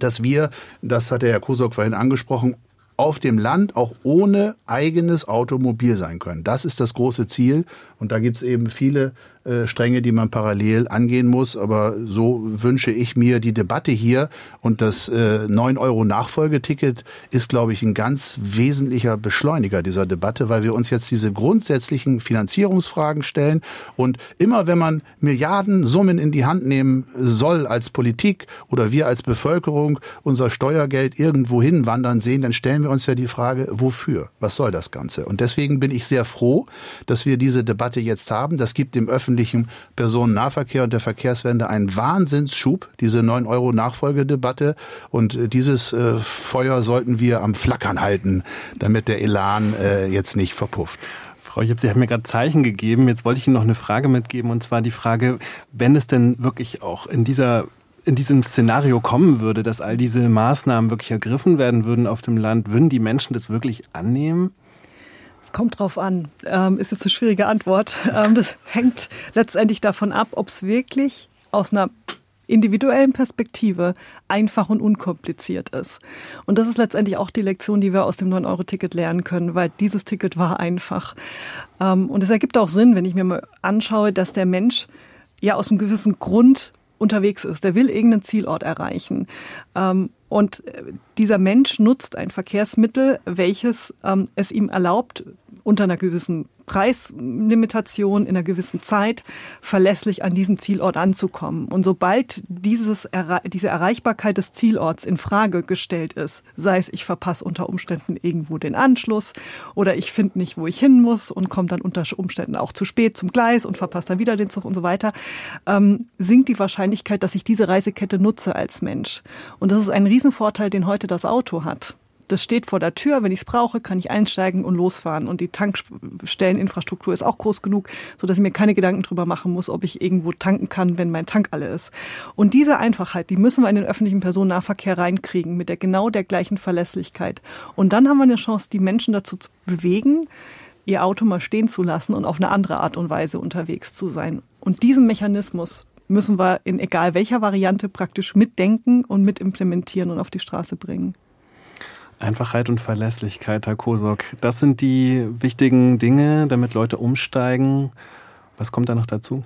dass wir, das hat der Herr Kusok vorhin angesprochen, auf dem Land auch ohne eigenes Automobil sein können. Das ist das große Ziel. Und da gibt's eben viele äh, Stränge, die man parallel angehen muss. Aber so wünsche ich mir die Debatte hier. Und das äh, 9-Euro-Nachfolgeticket ist, glaube ich, ein ganz wesentlicher Beschleuniger dieser Debatte, weil wir uns jetzt diese grundsätzlichen Finanzierungsfragen stellen. Und immer wenn man Milliardensummen in die Hand nehmen soll als Politik oder wir als Bevölkerung unser Steuergeld irgendwo hinwandern sehen, dann stellen wir uns ja die Frage, wofür? Was soll das Ganze? Und deswegen bin ich sehr froh, dass wir diese Debatte jetzt haben. Das gibt dem öffentlichen öffentlichen Personennahverkehr und der Verkehrswende einen Wahnsinnsschub, diese 9-Euro-Nachfolgedebatte. Und äh, dieses äh, Feuer sollten wir am Flackern halten, damit der Elan äh, jetzt nicht verpufft. Frau Jipp, Sie haben mir gerade Zeichen gegeben. Jetzt wollte ich Ihnen noch eine Frage mitgeben, und zwar die Frage, wenn es denn wirklich auch in dieser in diesem Szenario kommen würde, dass all diese Maßnahmen wirklich ergriffen werden würden auf dem Land, würden die Menschen das wirklich annehmen? Es kommt drauf an. Ähm, ist jetzt eine schwierige Antwort. Ähm, das hängt letztendlich davon ab, ob es wirklich aus einer individuellen Perspektive einfach und unkompliziert ist. Und das ist letztendlich auch die Lektion, die wir aus dem 9-Euro-Ticket lernen können, weil dieses Ticket war einfach. Ähm, und es ergibt auch Sinn, wenn ich mir mal anschaue, dass der Mensch ja aus einem gewissen Grund unterwegs ist. Der will irgendeinen Zielort erreichen. Ähm, und äh, dieser Mensch nutzt ein Verkehrsmittel, welches ähm, es ihm erlaubt, unter einer gewissen Preislimitation in einer gewissen Zeit verlässlich an diesem Zielort anzukommen. Und sobald dieses, diese Erreichbarkeit des Zielorts in Frage gestellt ist, sei es ich verpasse unter Umständen irgendwo den Anschluss oder ich finde nicht, wo ich hin muss und komme dann unter Umständen auch zu spät zum Gleis und verpasse dann wieder den Zug und so weiter, ähm, sinkt die Wahrscheinlichkeit, dass ich diese Reisekette nutze als Mensch. Und das ist ein Riesenvorteil, den heute das Auto hat das steht vor der Tür. Wenn ich es brauche, kann ich einsteigen und losfahren. Und die Tankstelleninfrastruktur ist auch groß genug, so dass ich mir keine Gedanken drüber machen muss, ob ich irgendwo tanken kann, wenn mein Tank alle ist. Und diese Einfachheit, die müssen wir in den öffentlichen Personennahverkehr reinkriegen mit der genau der gleichen Verlässlichkeit. Und dann haben wir eine Chance, die Menschen dazu zu bewegen, ihr Auto mal stehen zu lassen und auf eine andere Art und Weise unterwegs zu sein. Und diesen Mechanismus müssen wir in egal welcher Variante praktisch mitdenken und mitimplementieren und auf die Straße bringen. Einfachheit und Verlässlichkeit, Herr Kosok. Das sind die wichtigen Dinge, damit Leute umsteigen. Was kommt da noch dazu?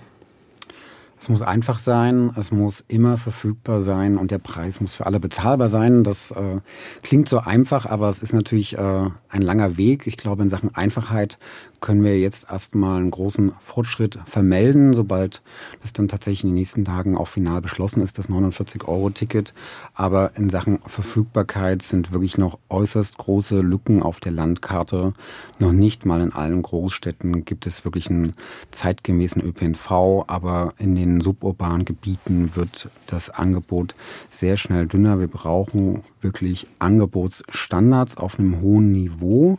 Es muss einfach sein, es muss immer verfügbar sein und der Preis muss für alle bezahlbar sein. Das äh, klingt so einfach, aber es ist natürlich äh, ein langer Weg. Ich glaube, in Sachen Einfachheit können wir jetzt erstmal einen großen Fortschritt vermelden, sobald das dann tatsächlich in den nächsten Tagen auch final beschlossen ist, das 49-Euro-Ticket. Aber in Sachen Verfügbarkeit sind wirklich noch äußerst große Lücken auf der Landkarte. Noch nicht mal in allen Großstädten gibt es wirklich einen zeitgemäßen ÖPNV, aber in den suburbanen Gebieten wird das Angebot sehr schnell dünner. Wir brauchen wirklich Angebotsstandards auf einem hohen Niveau.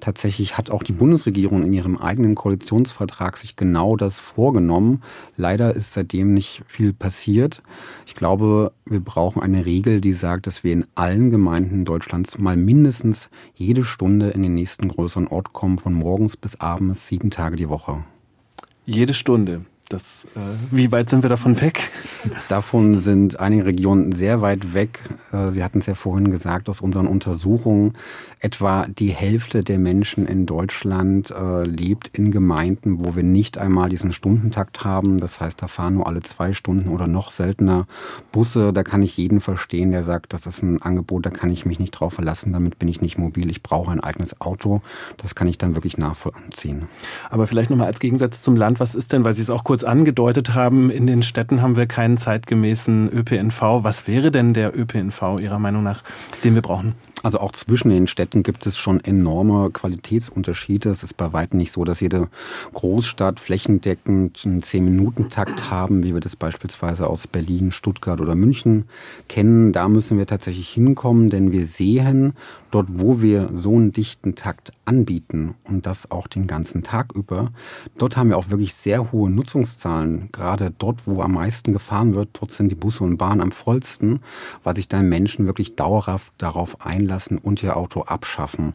Tatsächlich hat auch die Bundesregierung in ihrem eigenen Koalitionsvertrag sich genau das vorgenommen. Leider ist seitdem nicht viel passiert. Ich glaube, wir brauchen eine Regel, die sagt, dass wir in allen Gemeinden Deutschlands mal mindestens jede Stunde in den nächsten größeren Ort kommen, von morgens bis abends, sieben Tage die Woche. Jede Stunde. Das, äh, wie weit sind wir davon weg? Davon sind einige Regionen sehr weit weg. Äh, Sie hatten es ja vorhin gesagt, aus unseren Untersuchungen, etwa die Hälfte der Menschen in Deutschland äh, lebt in Gemeinden, wo wir nicht einmal diesen Stundentakt haben. Das heißt, da fahren nur alle zwei Stunden oder noch seltener Busse. Da kann ich jeden verstehen, der sagt, das ist ein Angebot, da kann ich mich nicht drauf verlassen, damit bin ich nicht mobil, ich brauche ein eigenes Auto. Das kann ich dann wirklich nachvollziehen. Aber vielleicht nochmal als Gegensatz zum Land, was ist denn, weil Sie es auch kurz kurz angedeutet haben, in den Städten haben wir keinen zeitgemäßen ÖPNV. Was wäre denn der ÖPNV Ihrer Meinung nach, den wir brauchen? Also auch zwischen den Städten gibt es schon enorme Qualitätsunterschiede. Es ist bei weitem nicht so, dass jede Großstadt flächendeckend einen 10-Minuten-Takt haben, wie wir das beispielsweise aus Berlin, Stuttgart oder München kennen. Da müssen wir tatsächlich hinkommen, denn wir sehen, dort wo wir so einen dichten Takt anbieten und das auch den ganzen Tag über, dort haben wir auch wirklich sehr hohe Nutzungszahlen. Gerade dort, wo am meisten gefahren wird, dort sind die Busse und Bahnen am vollsten, weil sich dann Menschen wirklich dauerhaft darauf einlassen, lassen und ihr Auto abschaffen.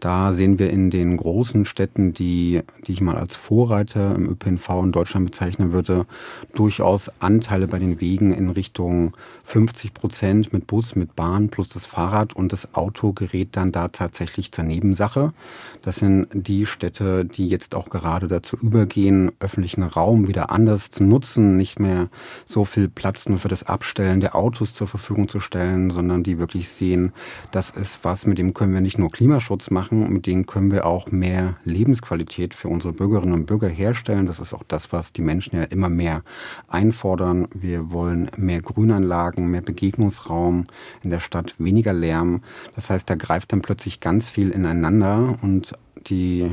Da sehen wir in den großen Städten, die, die ich mal als Vorreiter im ÖPNV in Deutschland bezeichnen würde, durchaus Anteile bei den Wegen in Richtung 50 Prozent mit Bus, mit Bahn plus das Fahrrad und das Auto gerät dann da tatsächlich zur Nebensache. Das sind die Städte, die jetzt auch gerade dazu übergehen, öffentlichen Raum wieder anders zu nutzen, nicht mehr so viel Platz nur für das Abstellen der Autos zur Verfügung zu stellen, sondern die wirklich sehen, das ist was, mit dem können wir nicht nur Klimaschutz machen, mit dem können wir auch mehr Lebensqualität für unsere Bürgerinnen und Bürger herstellen. Das ist auch das, was die Menschen ja immer mehr einfordern. Wir wollen mehr Grünanlagen, mehr Begegnungsraum in der Stadt, weniger Lärm. Das heißt, da greift dann plötzlich ganz viel ineinander und die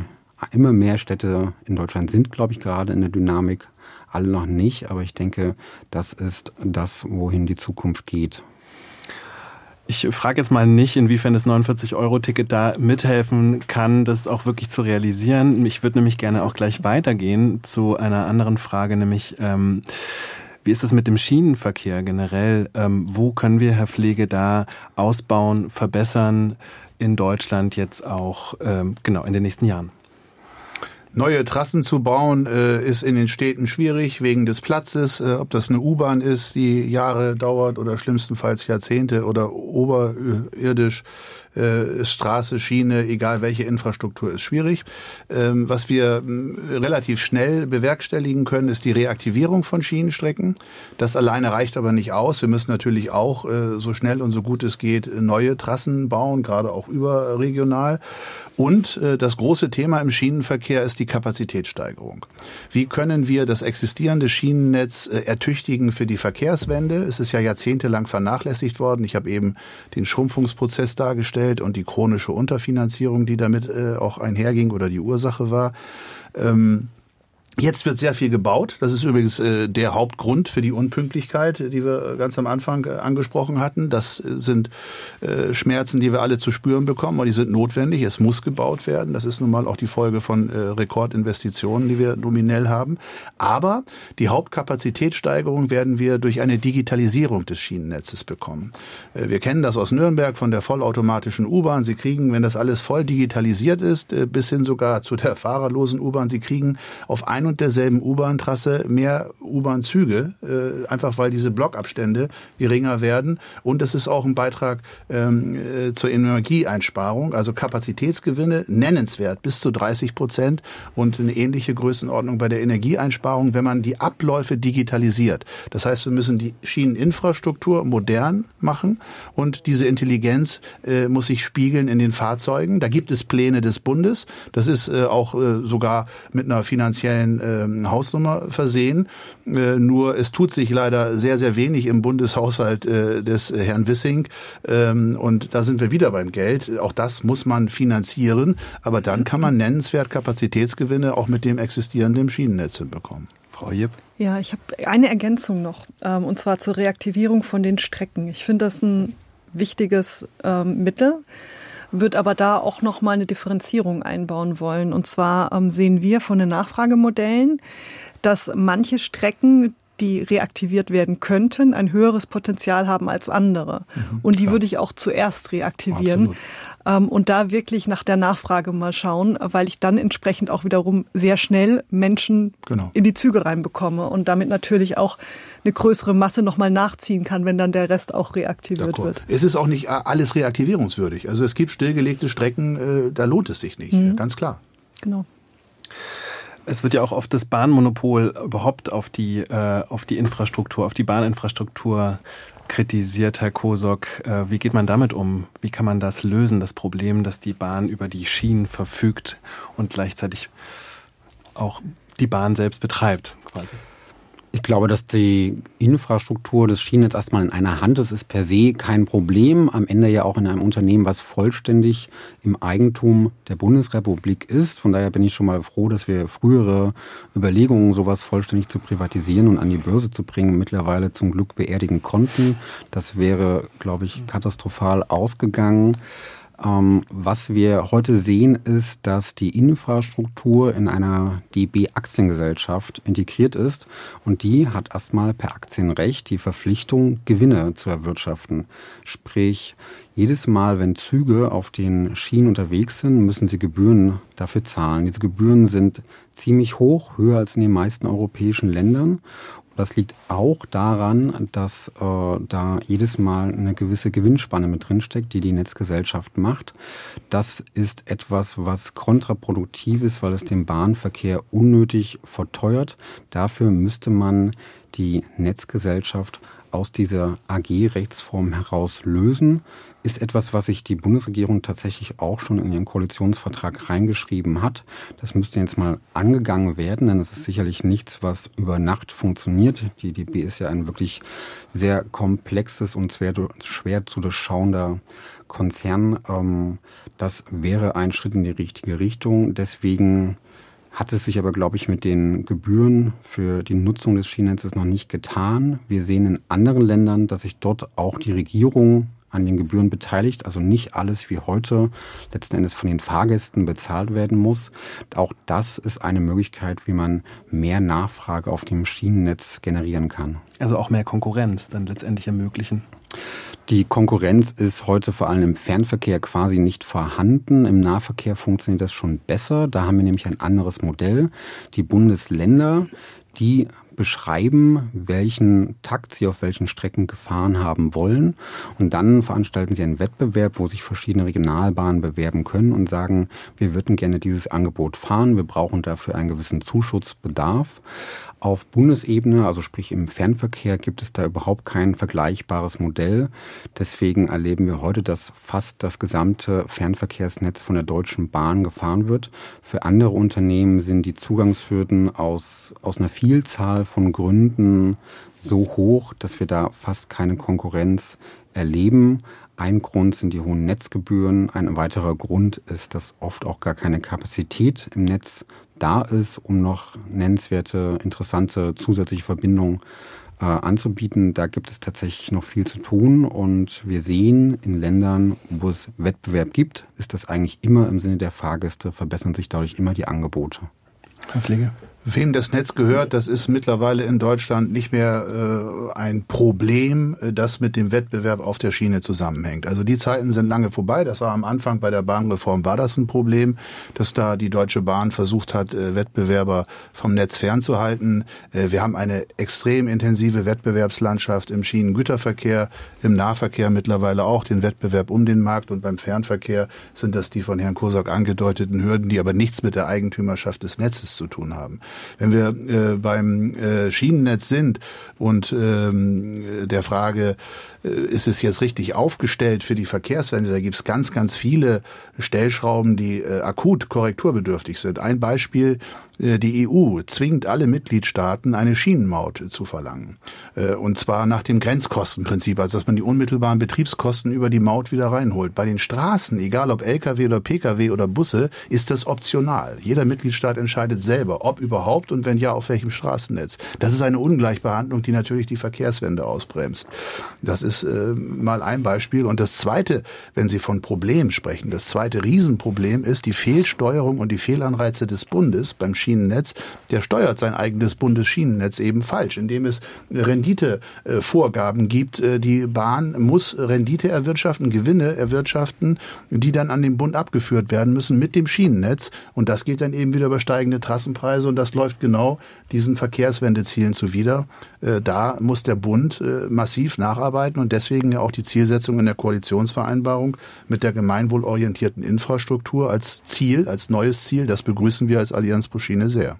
immer mehr Städte in Deutschland sind, glaube ich, gerade in der Dynamik. Alle noch nicht, aber ich denke, das ist das, wohin die Zukunft geht. Ich frage jetzt mal nicht, inwiefern das 49-Euro-Ticket da mithelfen kann, das auch wirklich zu realisieren. Ich würde nämlich gerne auch gleich weitergehen zu einer anderen Frage, nämlich ähm, wie ist es mit dem Schienenverkehr generell? Ähm, wo können wir, Herr Pflege, da ausbauen, verbessern in Deutschland jetzt auch ähm, genau in den nächsten Jahren? Neue Trassen zu bauen äh, ist in den Städten schwierig wegen des Platzes. Äh, ob das eine U-Bahn ist, die Jahre dauert oder schlimmstenfalls Jahrzehnte oder oberirdisch äh, Straße, Schiene, egal welche Infrastruktur, ist schwierig. Ähm, was wir relativ schnell bewerkstelligen können, ist die Reaktivierung von Schienenstrecken. Das alleine reicht aber nicht aus. Wir müssen natürlich auch äh, so schnell und so gut es geht neue Trassen bauen, gerade auch überregional. Und äh, das große Thema im Schienenverkehr ist die Kapazitätssteigerung. Wie können wir das existierende Schienennetz ertüchtigen für die Verkehrswende? Es ist ja jahrzehntelang vernachlässigt worden. Ich habe eben den Schrumpfungsprozess dargestellt und die chronische Unterfinanzierung, die damit äh, auch einherging oder die Ursache war. Ähm, Jetzt wird sehr viel gebaut. Das ist übrigens äh, der Hauptgrund für die Unpünktlichkeit, die wir ganz am Anfang äh, angesprochen hatten. Das äh, sind äh, Schmerzen, die wir alle zu spüren bekommen, aber die sind notwendig. Es muss gebaut werden. Das ist nun mal auch die Folge von äh, Rekordinvestitionen, die wir nominell haben. Aber die Hauptkapazitätssteigerung werden wir durch eine Digitalisierung des Schienennetzes bekommen. Äh, wir kennen das aus Nürnberg von der vollautomatischen U-Bahn. Sie kriegen, wenn das alles voll digitalisiert ist, äh, bis hin sogar zu der fahrerlosen U-Bahn, Sie kriegen auf ein und derselben U-Bahn-Trasse mehr U-Bahn-Züge, äh, einfach weil diese Blockabstände geringer werden. Und es ist auch ein Beitrag ähm, äh, zur Energieeinsparung, also Kapazitätsgewinne nennenswert bis zu 30 Prozent und eine ähnliche Größenordnung bei der Energieeinsparung, wenn man die Abläufe digitalisiert. Das heißt, wir müssen die Schieneninfrastruktur modern machen und diese Intelligenz äh, muss sich spiegeln in den Fahrzeugen. Da gibt es Pläne des Bundes. Das ist äh, auch äh, sogar mit einer finanziellen ähm, Hausnummer versehen. Äh, nur es tut sich leider sehr, sehr wenig im Bundeshaushalt äh, des Herrn Wissing. Ähm, und da sind wir wieder beim Geld. Auch das muss man finanzieren. Aber dann kann man nennenswert Kapazitätsgewinne auch mit dem existierenden Schienennetz hinbekommen. Frau Jipp. Ja, ich habe eine Ergänzung noch, ähm, und zwar zur Reaktivierung von den Strecken. Ich finde das ein wichtiges ähm, Mittel wird aber da auch noch mal eine Differenzierung einbauen wollen. Und zwar ähm, sehen wir von den Nachfragemodellen, dass manche Strecken die reaktiviert werden könnten, ein höheres Potenzial haben als andere. Mhm, und die klar. würde ich auch zuerst reaktivieren. Absolut und da wirklich nach der Nachfrage mal schauen, weil ich dann entsprechend auch wiederum sehr schnell Menschen genau. in die Züge reinbekomme und damit natürlich auch eine größere Masse nochmal nachziehen kann, wenn dann der Rest auch reaktiviert wird. Es ist auch nicht alles reaktivierungswürdig. Also es gibt stillgelegte Strecken, äh, da lohnt es sich nicht, mhm. ganz klar. Genau. Es wird ja auch oft das Bahnmonopol überhaupt auf die, äh, auf die Infrastruktur, auf die Bahninfrastruktur kritisiert, Herr Kosok. Äh, wie geht man damit um? Wie kann man das lösen, das Problem, dass die Bahn über die Schienen verfügt und gleichzeitig auch die Bahn selbst betreibt, quasi? Ich glaube, dass die Infrastruktur des Schienennetz erstmal in einer Hand ist, ist per se kein Problem. Am Ende ja auch in einem Unternehmen, was vollständig im Eigentum der Bundesrepublik ist. Von daher bin ich schon mal froh, dass wir frühere Überlegungen, sowas vollständig zu privatisieren und an die Börse zu bringen, mittlerweile zum Glück beerdigen konnten. Das wäre, glaube ich, katastrophal ausgegangen. Ähm, was wir heute sehen, ist, dass die Infrastruktur in einer DB-Aktiengesellschaft integriert ist und die hat erstmal per Aktienrecht die Verpflichtung, Gewinne zu erwirtschaften. Sprich, jedes Mal, wenn Züge auf den Schienen unterwegs sind, müssen sie Gebühren dafür zahlen. Diese Gebühren sind ziemlich hoch, höher als in den meisten europäischen Ländern. Das liegt auch daran, dass äh, da jedes Mal eine gewisse Gewinnspanne mit drinsteckt, die die Netzgesellschaft macht. Das ist etwas, was kontraproduktiv ist, weil es den Bahnverkehr unnötig verteuert. Dafür müsste man die Netzgesellschaft aus dieser AG-Rechtsform heraus lösen ist etwas, was sich die Bundesregierung tatsächlich auch schon in ihren Koalitionsvertrag reingeschrieben hat. Das müsste jetzt mal angegangen werden, denn es ist sicherlich nichts, was über Nacht funktioniert. Die DB ist ja ein wirklich sehr komplexes und schwer, schwer zu durchschauender Konzern. Ähm, das wäre ein Schritt in die richtige Richtung. Deswegen hat es sich aber, glaube ich, mit den Gebühren für die Nutzung des Schienennetzes noch nicht getan. Wir sehen in anderen Ländern, dass sich dort auch die Regierung an den Gebühren beteiligt, also nicht alles wie heute letzten Endes von den Fahrgästen bezahlt werden muss. Auch das ist eine Möglichkeit, wie man mehr Nachfrage auf dem Schienennetz generieren kann. Also auch mehr Konkurrenz dann letztendlich ermöglichen. Die Konkurrenz ist heute vor allem im Fernverkehr quasi nicht vorhanden. Im Nahverkehr funktioniert das schon besser. Da haben wir nämlich ein anderes Modell. Die Bundesländer, die beschreiben, welchen Takt sie auf welchen Strecken gefahren haben wollen. Und dann veranstalten sie einen Wettbewerb, wo sich verschiedene Regionalbahnen bewerben können und sagen, wir würden gerne dieses Angebot fahren, wir brauchen dafür einen gewissen Zuschussbedarf. Auf Bundesebene, also sprich im Fernverkehr, gibt es da überhaupt kein vergleichbares Modell. Deswegen erleben wir heute, dass fast das gesamte Fernverkehrsnetz von der Deutschen Bahn gefahren wird. Für andere Unternehmen sind die Zugangshürden aus, aus einer Vielzahl von Gründen so hoch, dass wir da fast keine Konkurrenz erleben. Ein Grund sind die hohen Netzgebühren. Ein weiterer Grund ist, dass oft auch gar keine Kapazität im Netz da ist, um noch nennenswerte, interessante zusätzliche Verbindungen äh, anzubieten. Da gibt es tatsächlich noch viel zu tun und wir sehen in Ländern, wo es Wettbewerb gibt, ist das eigentlich immer im Sinne der Fahrgäste, verbessern sich dadurch immer die Angebote. Herr Pflege. Wem das Netz gehört, das ist mittlerweile in Deutschland nicht mehr äh, ein Problem, äh, das mit dem Wettbewerb auf der Schiene zusammenhängt. Also die Zeiten sind lange vorbei. Das war am Anfang bei der Bahnreform war das ein Problem, dass da die Deutsche Bahn versucht hat, äh, Wettbewerber vom Netz fernzuhalten. Äh, wir haben eine extrem intensive Wettbewerbslandschaft im Schienengüterverkehr, im Nahverkehr mittlerweile auch den Wettbewerb um den Markt und beim Fernverkehr sind das die von Herrn Kosak angedeuteten Hürden, die aber nichts mit der Eigentümerschaft des Netzes zu tun haben. Wenn wir äh, beim äh, Schienennetz sind und ähm, der Frage, ist es jetzt richtig aufgestellt für die Verkehrswende, da gibt es ganz, ganz viele Stellschrauben, die äh, akut korrekturbedürftig sind. Ein Beispiel, äh, die EU zwingt alle Mitgliedstaaten, eine Schienenmaut zu verlangen. Äh, und zwar nach dem Grenzkostenprinzip, also dass man die unmittelbaren Betriebskosten über die Maut wieder reinholt. Bei den Straßen, egal ob Lkw oder Pkw oder Busse, ist das optional. Jeder Mitgliedstaat entscheidet selber, ob überhaupt und wenn ja, auf welchem Straßennetz. Das ist eine Ungleichbehandlung, die natürlich die Verkehrswende ausbremst. Das ist äh, mal ein Beispiel. Und das Zweite, wenn Sie von Problem sprechen, das zweite Riesenproblem ist die Fehlsteuerung und die Fehlanreize des Bundes beim Schienennetz. Der steuert sein eigenes Bundesschienennetz eben falsch, indem es Renditevorgaben gibt. Äh, die Bahn muss Rendite erwirtschaften, Gewinne erwirtschaften, die dann an den Bund abgeführt werden müssen mit dem Schienennetz. Und das geht dann eben wieder über steigende Trassenpreise und das läuft genau diesen Verkehrswendezielen zuwider. Äh, da muss der Bund äh, massiv nacharbeiten und deswegen ja auch die Zielsetzung in der Koalitionsvereinbarung mit der gemeinwohlorientierten Infrastruktur als Ziel, als neues Ziel. Das begrüßen wir als Allianz Puschine sehr.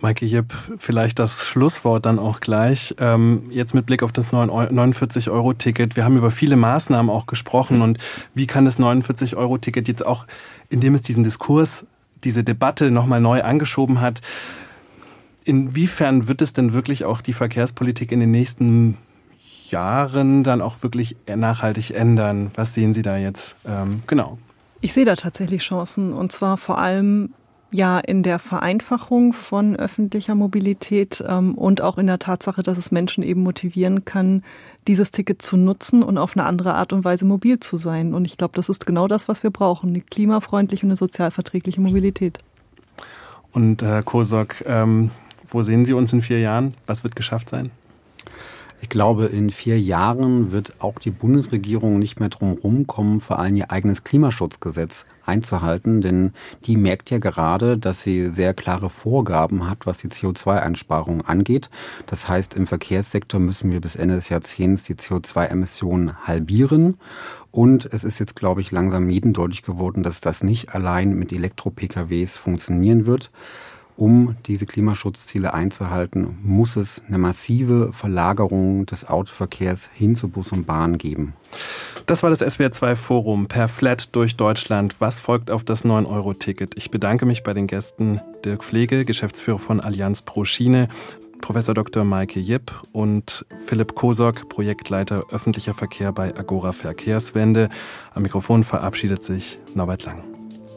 Maike Jipp, vielleicht das Schlusswort dann auch gleich. Ähm, jetzt mit Blick auf das 49-Euro-Ticket. Wir haben über viele Maßnahmen auch gesprochen und wie kann das 49-Euro-Ticket jetzt auch, indem es diesen Diskurs, diese Debatte nochmal neu angeschoben hat, inwiefern wird es denn wirklich auch die Verkehrspolitik in den nächsten Jahren dann auch wirklich nachhaltig ändern? Was sehen Sie da jetzt? Ähm, genau. Ich sehe da tatsächlich Chancen und zwar vor allem ja in der Vereinfachung von öffentlicher Mobilität ähm, und auch in der Tatsache, dass es Menschen eben motivieren kann, dieses Ticket zu nutzen und auf eine andere Art und Weise mobil zu sein. Und ich glaube, das ist genau das, was wir brauchen, eine klimafreundliche und eine sozialverträgliche Mobilität. Und Herr Kosok, ähm, wo sehen Sie uns in vier Jahren? Was wird geschafft sein? Ich glaube, in vier Jahren wird auch die Bundesregierung nicht mehr drum rumkommen, vor allem ihr eigenes Klimaschutzgesetz einzuhalten, denn die merkt ja gerade, dass sie sehr klare Vorgaben hat, was die CO2-Einsparung angeht. Das heißt, im Verkehrssektor müssen wir bis Ende des Jahrzehnts die CO2-Emissionen halbieren. Und es ist jetzt, glaube ich, langsam jedem deutlich geworden, dass das nicht allein mit Elektro-PKWs funktionieren wird. Um diese Klimaschutzziele einzuhalten, muss es eine massive Verlagerung des Autoverkehrs hin zu Bus und Bahn geben. Das war das SWR2 Forum per Flat durch Deutschland. Was folgt auf das 9-Euro-Ticket? Ich bedanke mich bei den Gästen Dirk Pflege, Geschäftsführer von Allianz Pro Schiene, Professor Dr. Maike Jipp und Philipp Kosok, Projektleiter öffentlicher Verkehr bei Agora Verkehrswende. Am Mikrofon verabschiedet sich Norbert Lang.